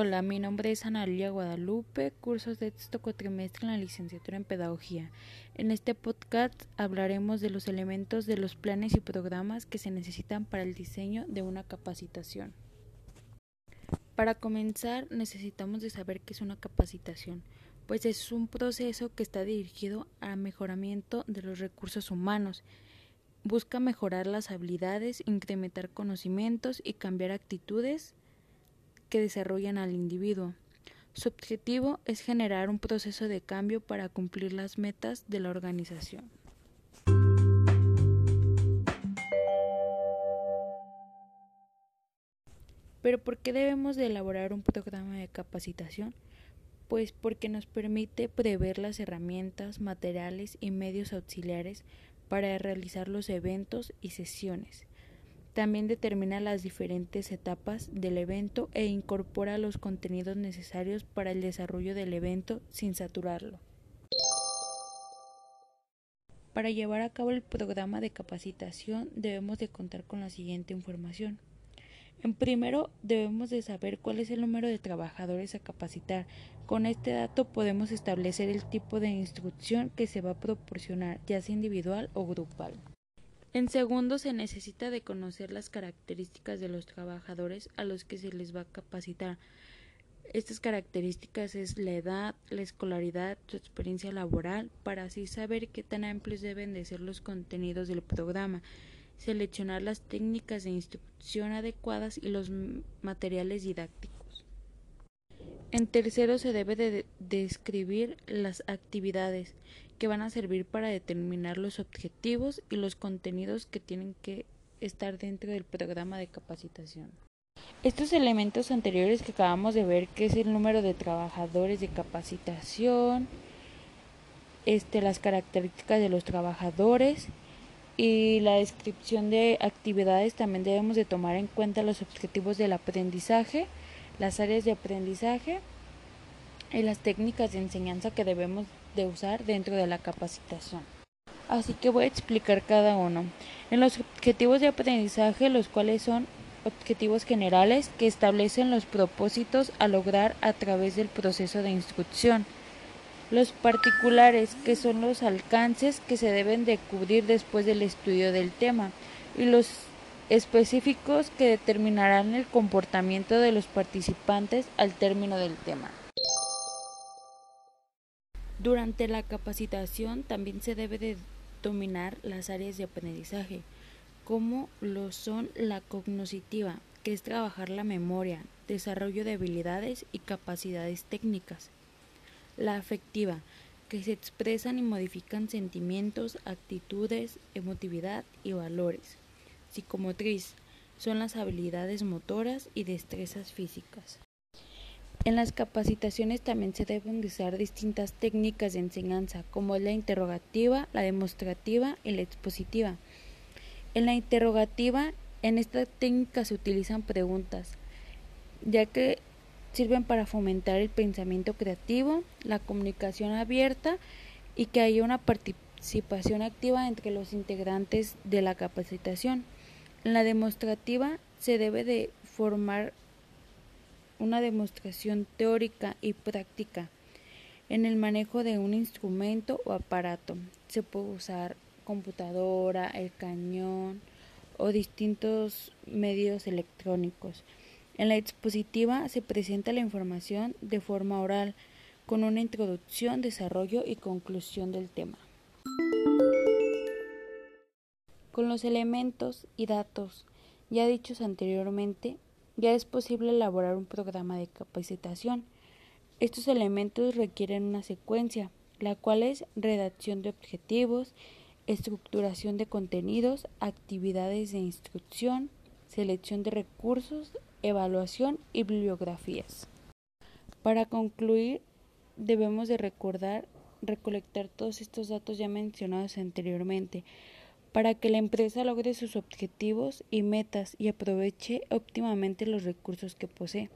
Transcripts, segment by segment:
Hola, mi nombre es Analia Guadalupe, cursos de texto cuatrimestre en la licenciatura en Pedagogía. En este podcast hablaremos de los elementos de los planes y programas que se necesitan para el diseño de una capacitación. Para comenzar, necesitamos saber qué es una capacitación, pues es un proceso que está dirigido al mejoramiento de los recursos humanos. Busca mejorar las habilidades, incrementar conocimientos y cambiar actitudes que desarrollan al individuo. Su objetivo es generar un proceso de cambio para cumplir las metas de la organización. Pero ¿por qué debemos de elaborar un programa de capacitación? Pues porque nos permite prever las herramientas, materiales y medios auxiliares para realizar los eventos y sesiones también determina las diferentes etapas del evento e incorpora los contenidos necesarios para el desarrollo del evento sin saturarlo. Para llevar a cabo el programa de capacitación debemos de contar con la siguiente información. En primero debemos de saber cuál es el número de trabajadores a capacitar. Con este dato podemos establecer el tipo de instrucción que se va a proporcionar, ya sea individual o grupal. En segundo, se necesita de conocer las características de los trabajadores a los que se les va a capacitar. Estas características es la edad, la escolaridad, su experiencia laboral, para así saber qué tan amplios deben de ser los contenidos del programa, seleccionar las técnicas de instrucción adecuadas y los materiales didácticos. En tercero, se debe de describir las actividades que van a servir para determinar los objetivos y los contenidos que tienen que estar dentro del programa de capacitación. Estos elementos anteriores que acabamos de ver, que es el número de trabajadores de capacitación, este, las características de los trabajadores y la descripción de actividades, también debemos de tomar en cuenta los objetivos del aprendizaje, las áreas de aprendizaje y las técnicas de enseñanza que debemos de usar dentro de la capacitación. Así que voy a explicar cada uno. En los objetivos de aprendizaje, los cuales son objetivos generales que establecen los propósitos a lograr a través del proceso de instrucción. Los particulares, que son los alcances que se deben de cubrir después del estudio del tema. Y los específicos que determinarán el comportamiento de los participantes al término del tema. Durante la capacitación también se debe de dominar las áreas de aprendizaje, como lo son la cognoscitiva, que es trabajar la memoria, desarrollo de habilidades y capacidades técnicas. La afectiva, que se expresan y modifican sentimientos, actitudes, emotividad y valores. Psicomotriz, son las habilidades motoras y destrezas físicas. En las capacitaciones también se deben usar distintas técnicas de enseñanza, como la interrogativa, la demostrativa y la expositiva. En la interrogativa, en esta técnica se utilizan preguntas, ya que sirven para fomentar el pensamiento creativo, la comunicación abierta y que haya una participación activa entre los integrantes de la capacitación. En la demostrativa se debe de formar una demostración teórica y práctica en el manejo de un instrumento o aparato. Se puede usar computadora, el cañón o distintos medios electrónicos. En la expositiva se presenta la información de forma oral con una introducción, desarrollo y conclusión del tema. Con los elementos y datos ya dichos anteriormente, ya es posible elaborar un programa de capacitación. Estos elementos requieren una secuencia, la cual es redacción de objetivos, estructuración de contenidos, actividades de instrucción, selección de recursos, evaluación y bibliografías. Para concluir, debemos de recordar recolectar todos estos datos ya mencionados anteriormente para que la empresa logre sus objetivos y metas y aproveche óptimamente los recursos que posee.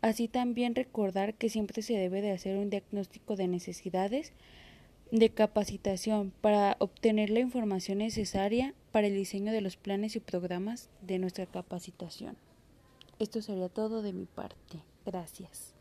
Así también recordar que siempre se debe de hacer un diagnóstico de necesidades de capacitación para obtener la información necesaria para el diseño de los planes y programas de nuestra capacitación. Esto sería todo de mi parte. Gracias.